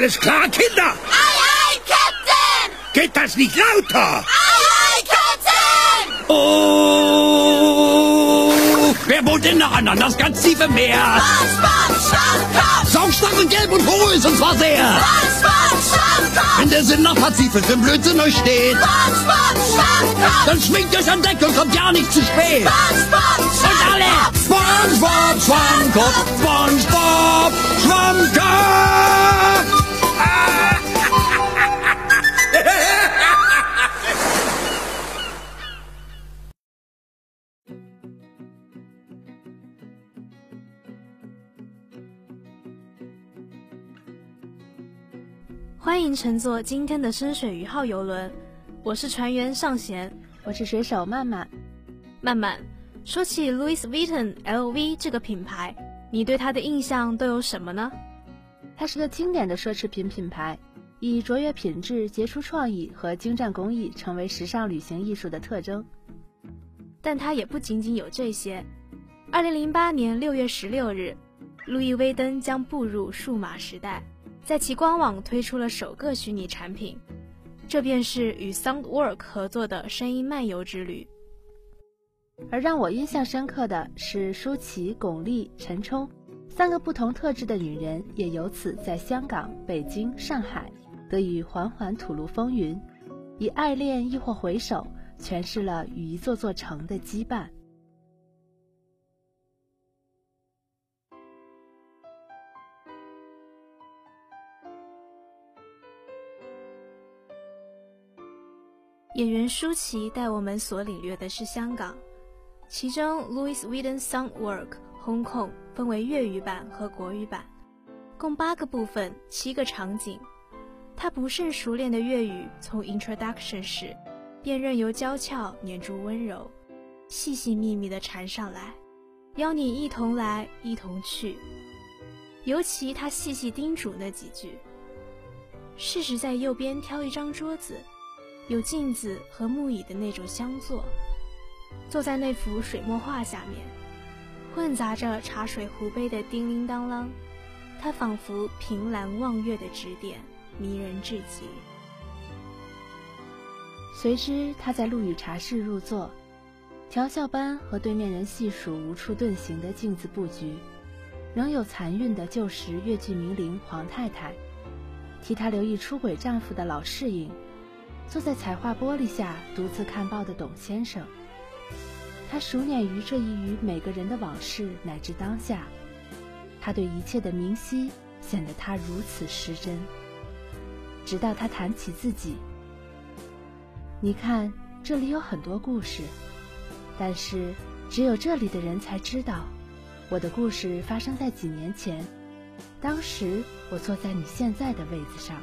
Alles klar, Kinder? Ei, ei, Captain! Geht das nicht lauter? Ei, ei, Captain! Oh! Wer wohnt denn noch an das ganz tiefe Meer? SpongeBob Schwammkopf! Saustark und gelb und hohl ist und zwar sehr. SpongeBob Schwammkopf! Wenn der Sinn nach Pazifik im Blödsinn euch steht, SpongeBob Schwammkopf! dann schwingt euch an Deck und kommt ja nicht zu spät. SpongeBob Und alle! SpongeBob Schwammkopf! SpongeBob Schwammkopf! 欢迎乘坐今天的深水鱼号游轮，我是船员尚贤。我是水手曼曼。曼曼，说起 Louis Vuitton LV 这个品牌，你对它的印象都有什么呢？它是个经典的奢侈品品牌，以卓越品质、杰出创意和精湛工艺成为时尚旅行艺术的特征。但它也不仅仅有这些。二零零八年六月十六日，路易威登将步入数码时代，在其官网推出了首个虚拟产品，这便是与 Soundwork 合作的声音漫游之旅。而让我印象深刻的是，舒淇、巩俐、陈冲三个不同特质的女人，也由此在香港、北京、上海得以缓缓吐露风云，以爱恋亦或回首，诠释了与一座座城的羁绊。演员舒淇带我们所领略的是香港，其中 Louis Vuitton Soundwork Hong Kong 分为粤语版和国语版，共八个部分，七个场景。他不甚熟练的粤语从 Introduction 时便任由娇俏黏住温柔，细细密密地缠上来，邀你一同来，一同去。尤其他细细叮嘱那几句：“试试在右边挑一张桌子。”有镜子和木椅的那种香座，坐在那幅水墨画下面，混杂着茶水壶杯的叮铃当啷，他仿佛凭栏望月的指点，迷人至极。随之，他在陆羽茶室入座，调笑般和对面人细数无处遁形的镜子布局，仍有残韵的旧时越剧名伶黄太太，替他留意出轨丈夫的老适应。坐在彩画玻璃下独自看报的董先生，他熟稔于这一与每个人的往事乃至当下，他对一切的明晰显得他如此失真。直到他谈起自己，你看这里有很多故事，但是只有这里的人才知道，我的故事发生在几年前，当时我坐在你现在的位子上。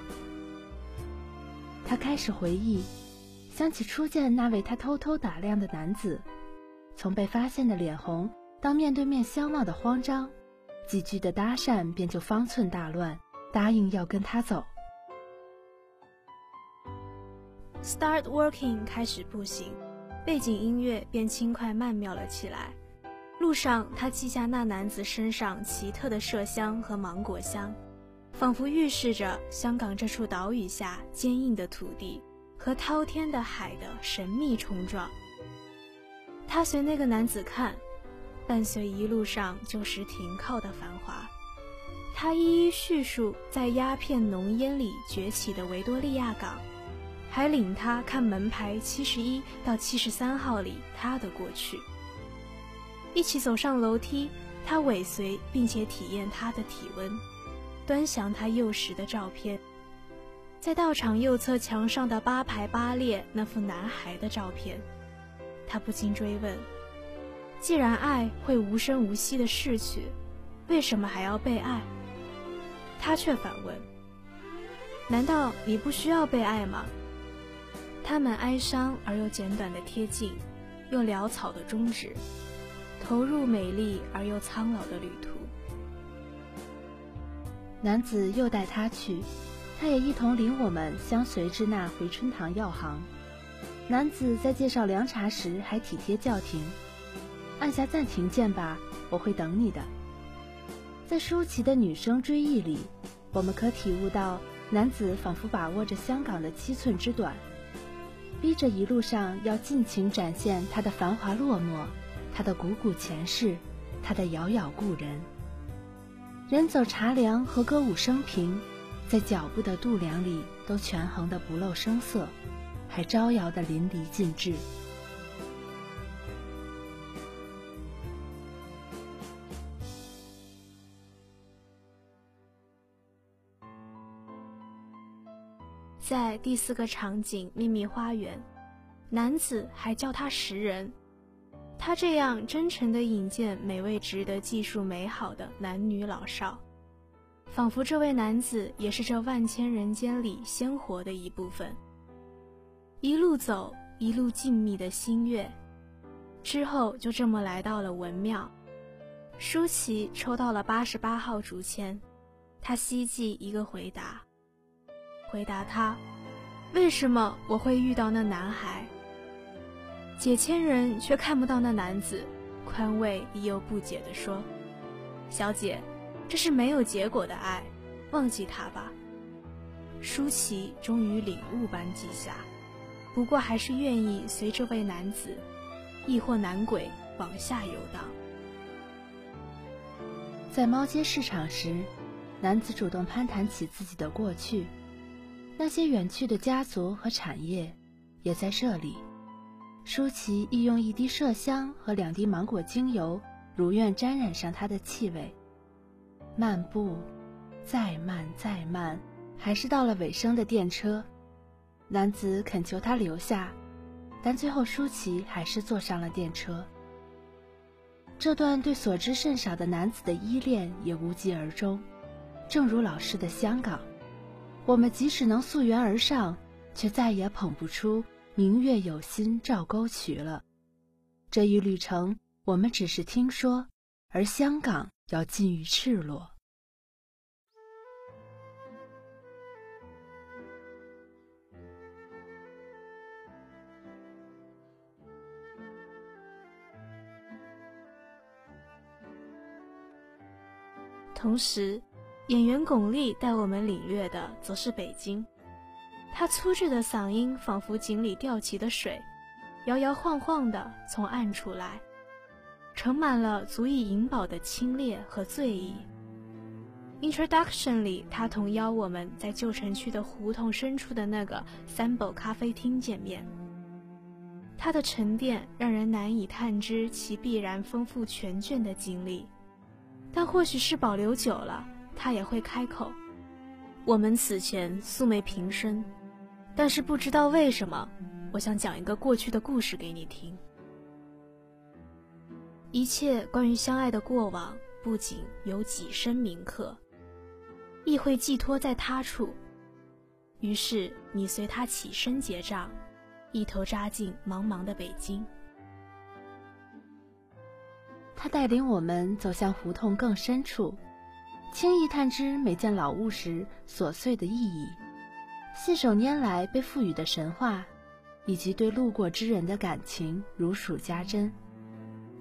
他开始回忆，想起初见那位他偷偷打量的男子，从被发现的脸红到面对面相望的慌张，几句的搭讪便就方寸大乱，答应要跟他走。Start working，开始步行，背景音乐便轻快曼妙了起来。路上，他记下那男子身上奇特的麝香和芒果香。仿佛预示着香港这处岛屿下坚硬的土地和滔天的海的神秘冲撞。他随那个男子看，伴随一路上旧时停靠的繁华。他一一叙述在鸦片浓烟里崛起的维多利亚港，还领他看门牌七十一到七十三号里他的过去。一起走上楼梯，他尾随并且体验他的体温。端详他幼时的照片，在道场右侧墙上的八排八列那幅男孩的照片，他不禁追问：既然爱会无声无息的逝去，为什么还要被爱？他却反问：难道你不需要被爱吗？他们哀伤而又简短的贴近，又潦草的终止，投入美丽而又苍老的旅途。男子又带他去，他也一同领我们相随至那回春堂药行。男子在介绍凉茶时还体贴叫停，按下暂停键吧，我会等你的。在舒淇的女生追忆里，我们可体悟到男子仿佛把握着香港的七寸之短，逼着一路上要尽情展现他的繁华落寞，他的古古前世，他的遥遥故人。人走茶凉和歌舞升平，在脚步的度量里都权衡的不露声色，还招摇的淋漓尽致。在第四个场景秘密花园，男子还叫他识人。他这样真诚地引荐每位值得技术美好的男女老少，仿佛这位男子也是这万千人间里鲜活的一部分。一路走，一路静谧的星月，之后就这么来到了文庙。舒淇抽到了八十八号竹签，他希冀一个回答。回答他：“为什么我会遇到那男孩？”解千人却看不到那男子，宽慰又不解地说：“小姐，这是没有结果的爱，忘记他吧。”舒淇终于领悟般记下，不过还是愿意随这位男子，亦或男鬼往下游荡。在猫街市场时，男子主动攀谈起自己的过去。那些远去的家族和产业，也在这里。舒淇亦用一滴麝香和两滴芒果精油，如愿沾染上它的气味。漫步，再慢再慢，还是到了尾声的电车。男子恳求他留下，但最后舒淇还是坐上了电车。这段对所知甚少的男子的依恋也无疾而终，正如老师的香港。我们即使能溯源而上，却再也捧不出“明月有心照沟渠”了。这一旅程，我们只是听说，而香港要近于赤裸。同时。演员巩俐带我们领略的则是北京，他粗制的嗓音仿佛井里吊起的水，摇摇晃晃地从暗处来，盛满了足以饮饱的清冽和醉意。Introduction 里，他同邀我们在旧城区的胡同深处的那个 Sample 咖啡厅见面，他的沉淀让人难以探知其必然丰富全卷的经历，但或许是保留久了。他也会开口。我们此前素昧平生，但是不知道为什么，我想讲一个过去的故事给你听。一切关于相爱的过往，不仅有几声铭刻，亦会寄托在他处。于是你随他起身结账，一头扎进茫茫的北京。他带领我们走向胡同更深处。轻易探知每件老物时琐碎的意义，信手拈来被赋予的神话，以及对路过之人的感情如数家珍，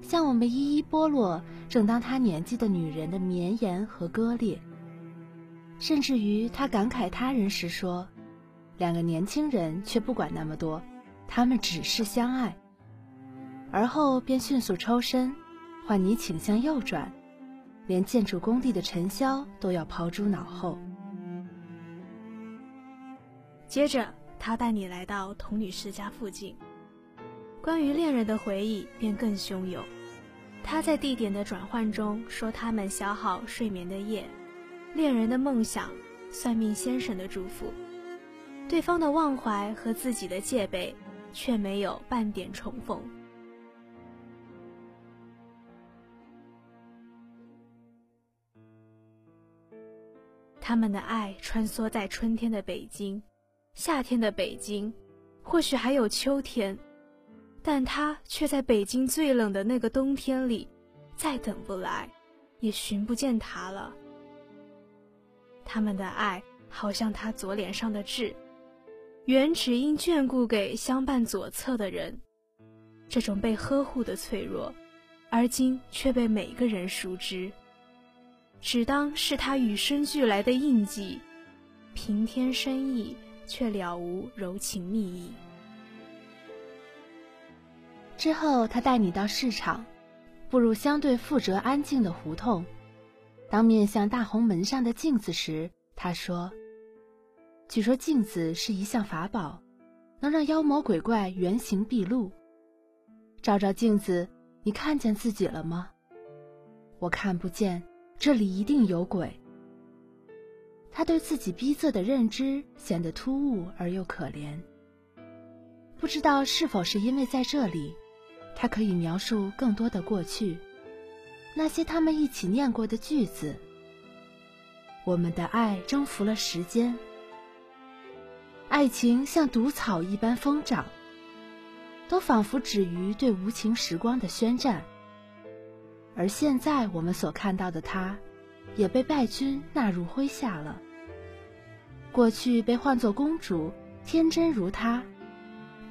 向我们一一剥落正当他年纪的女人的绵延和割裂。甚至于他感慨他人时说：“两个年轻人却不管那么多，他们只是相爱。”而后便迅速抽身，换你倾向右转。连建筑工地的尘嚣都要抛诸脑后。接着，他带你来到童女士家附近，关于恋人的回忆便更汹涌。他在地点的转换中说他们消耗睡眠的夜，恋人的梦想，算命先生的祝福，对方的忘怀和自己的戒备，却没有半点重逢。他们的爱穿梭在春天的北京，夏天的北京，或许还有秋天，但他却在北京最冷的那个冬天里，再等不来，也寻不见他了。他们的爱好像他左脸上的痣，原只因眷顾给相伴左侧的人，这种被呵护的脆弱，而今却被每个人熟知。只当是他与生俱来的印记，平添深意，却了无柔情蜜意。之后，他带你到市场，步入相对富哲安静的胡同，当面向大红门上的镜子时，他说：“据说镜子是一项法宝，能让妖魔鬼怪原形毕露。照照镜子，你看见自己了吗？我看不见，这里一定有鬼。”他对自己逼仄的认知显得突兀而又可怜。不知道是否是因为在这里。他可以描述更多的过去，那些他们一起念过的句子。我们的爱征服了时间，爱情像毒草一般疯长，都仿佛止于对无情时光的宣战。而现在我们所看到的他，也被败军纳入麾下了。过去被唤作公主，天真如她，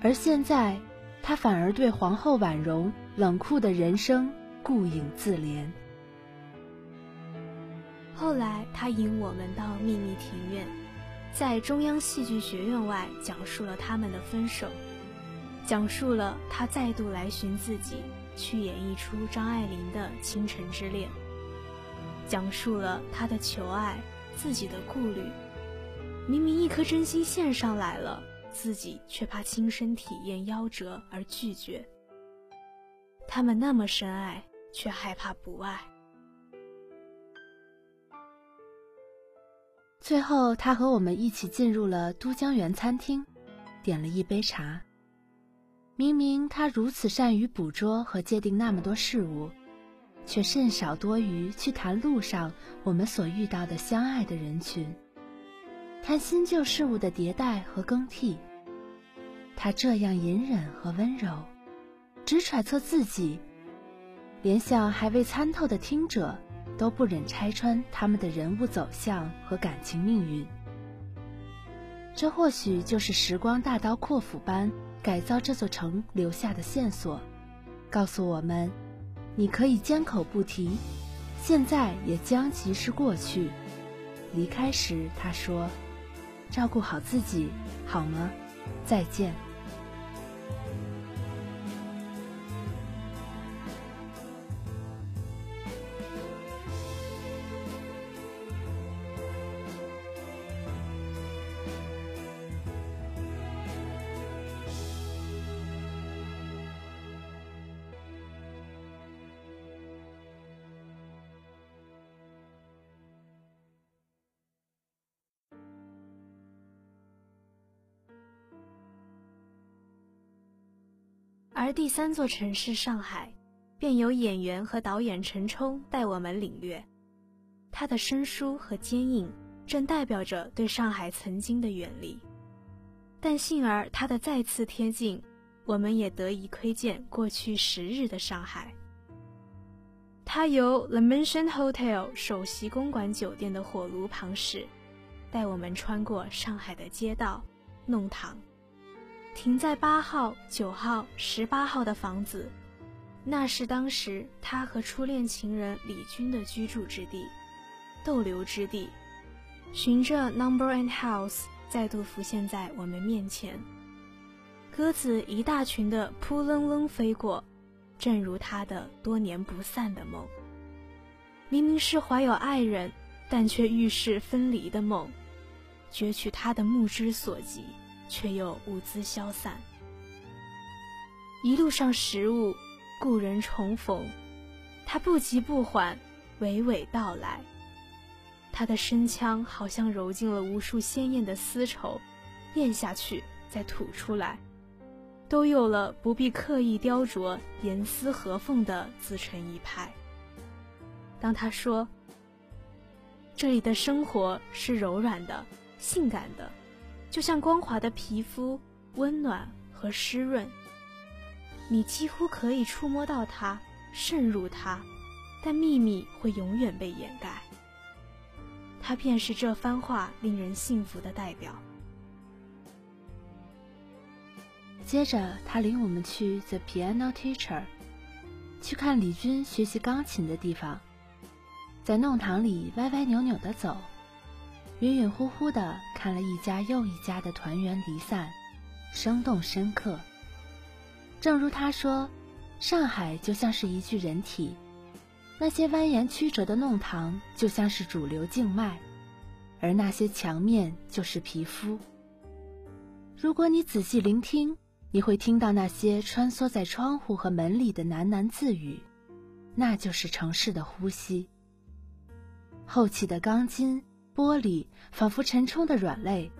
而现在。她反而对皇后婉容冷酷的人生顾影自怜。后来，他引我们到秘密庭院，在中央戏剧学院外讲述了他们的分手，讲述了他再度来寻自己，去演绎出张爱玲的《倾城之恋》，讲述了他的求爱，自己的顾虑，明明一颗真心献上来了。自己却怕亲身体验夭折而拒绝。他们那么深爱，却害怕不爱。最后，他和我们一起进入了都江园餐厅，点了一杯茶。明明他如此善于捕捉和界定那么多事物，却甚少多余去谈路上我们所遇到的相爱的人群。看新旧事物的迭代和更替，他这样隐忍和温柔，只揣测自己，连向还未参透的听者都不忍拆穿他们的人物走向和感情命运。这或许就是时光大刀阔斧般改造这座城留下的线索，告诉我们：你可以缄口不提，现在也将即是过去。离开时，他说。照顾好自己，好吗？再见。而第三座城市上海，便由演员和导演陈冲带我们领略。他的生疏和坚硬，正代表着对上海曾经的远离。但幸而他的再次贴近，我们也得以窥见过去十日的上海。他由 The Mansion Hotel 首席公馆酒店的火炉旁驶，带我们穿过上海的街道、弄堂。停在八号、九号、十八号的房子，那是当时他和初恋情人李军的居住之地、逗留之地。循着 Number and House 再度浮现在我们面前，鸽子一大群的扑棱棱飞过，正如他的多年不散的梦。明明是怀有爱人，但却预示分离的梦，攫取他的目之所及。却又物资消散，一路上食物，故人重逢，他不急不缓，娓娓道来。他的声腔好像揉进了无数鲜艳的丝绸，咽下去再吐出来，都有了不必刻意雕琢、严丝合缝的自成一派。当他说：“这里的生活是柔软的、性感的。”就像光滑的皮肤，温暖和湿润，你几乎可以触摸到它，渗入它，但秘密会永远被掩盖。它便是这番话令人信服的代表。接着，他领我们去 The Piano Teacher，去看李军学习钢琴的地方。在弄堂里歪歪扭扭的走，晕晕乎乎地看了一家又一家的团圆离散，生动深刻。正如他说，上海就像是一具人体，那些蜿蜒曲折的弄堂就像是主流静脉，而那些墙面就是皮肤。如果你仔细聆听，你会听到那些穿梭在窗户和门里的喃喃自语，那就是城市的呼吸。厚起的钢筋、玻璃，仿佛陈冲的软肋，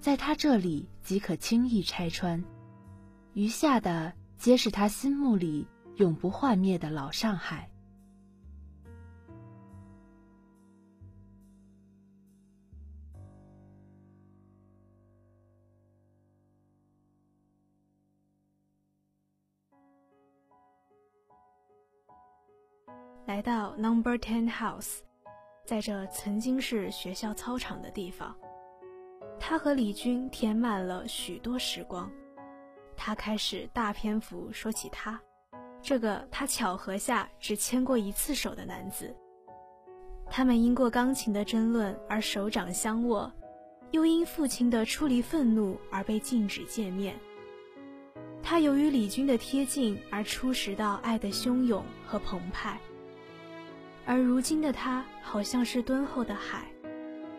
在他这里即可轻易拆穿，余下的。皆是他心目里永不幻灭的老上海。来到 Number Ten House，在这曾经是学校操场的地方，他和李军填满了许多时光。他开始大篇幅说起他，这个他巧合下只牵过一次手的男子。他们因过钢琴的争论而手掌相握，又因父亲的出离愤怒而被禁止见面。他由于李军的贴近而初识到爱的汹涌和澎湃，而如今的他好像是敦厚的海，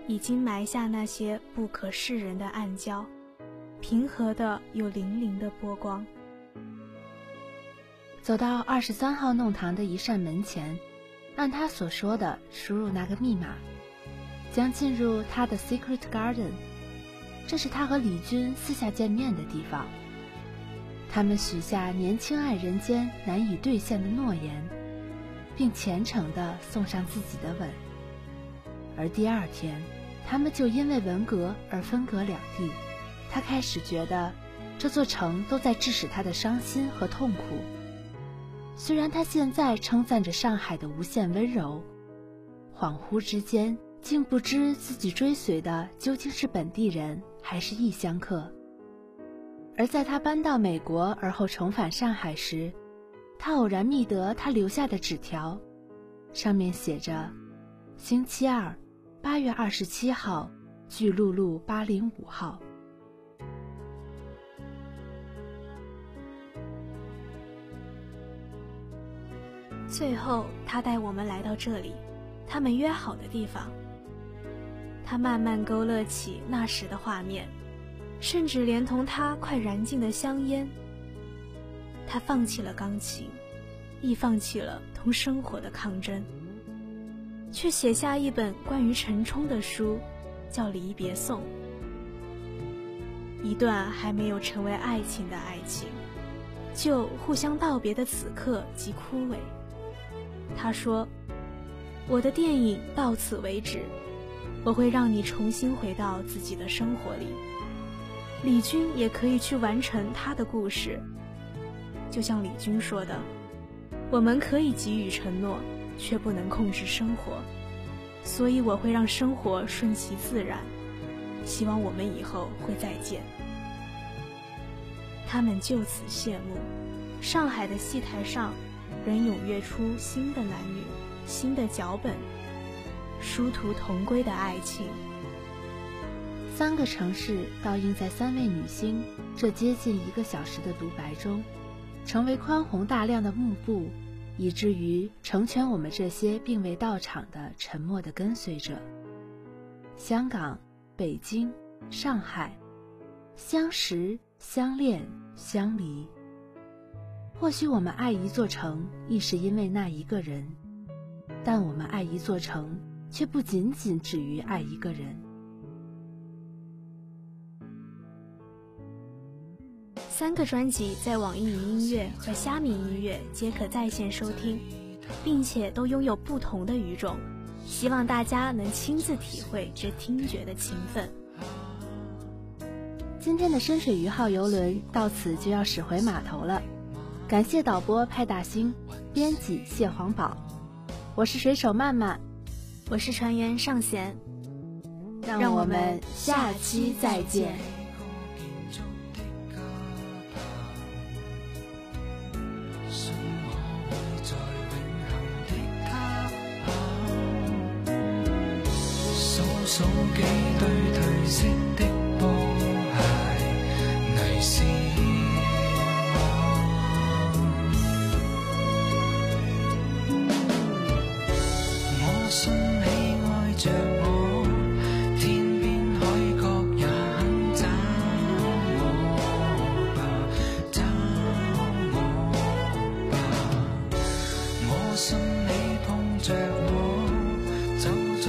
已经埋下那些不可示人的暗礁。平和的，有粼粼的波光。走到二十三号弄堂的一扇门前，按他所说的输入那个密码，将进入他的 secret garden。这是他和李军私下见面的地方。他们许下年轻爱人间难以兑现的诺言，并虔诚地送上自己的吻。而第二天，他们就因为文革而分隔两地。他开始觉得，这座城都在致使他的伤心和痛苦。虽然他现在称赞着上海的无限温柔，恍惚之间竟不知自己追随的究竟是本地人还是异乡客。而在他搬到美国而后重返上海时，他偶然觅得他留下的纸条，上面写着：“星期二，八月二十七号，巨鹿路八零五号。”最后，他带我们来到这里，他们约好的地方。他慢慢勾勒起那时的画面，甚至连同他快燃尽的香烟。他放弃了钢琴，亦放弃了同生活的抗争，却写下一本关于陈冲的书，叫《离别颂》。一段还没有成为爱情的爱情，就互相道别的此刻即枯萎。他说：“我的电影到此为止，我会让你重新回到自己的生活里。李军也可以去完成他的故事。就像李军说的，我们可以给予承诺，却不能控制生活，所以我会让生活顺其自然。希望我们以后会再见。”他们就此谢幕。上海的戏台上。仍踊跃出新的男女，新的脚本，殊途同归的爱情。三个城市倒映在三位女星这接近一个小时的独白中，成为宽宏大量的幕布，以至于成全我们这些并未到场的沉默的跟随者。香港、北京、上海，相识、相恋、相离。或许我们爱一座城，亦是因为那一个人；但我们爱一座城，却不仅仅止于爱一个人。三个专辑在网易云音乐和虾米音乐皆可在线收听，并且都拥有不同的语种，希望大家能亲自体会这听觉的勤奋。今天的深水鱼号游轮到此就要驶回码头了。感谢导播派大星，编辑谢黄宝，我是水手曼曼，我是船员尚贤，让我们下期再见。色的布鞋我信你爱着我天边海角也找我吧找我吧我信你碰着我走在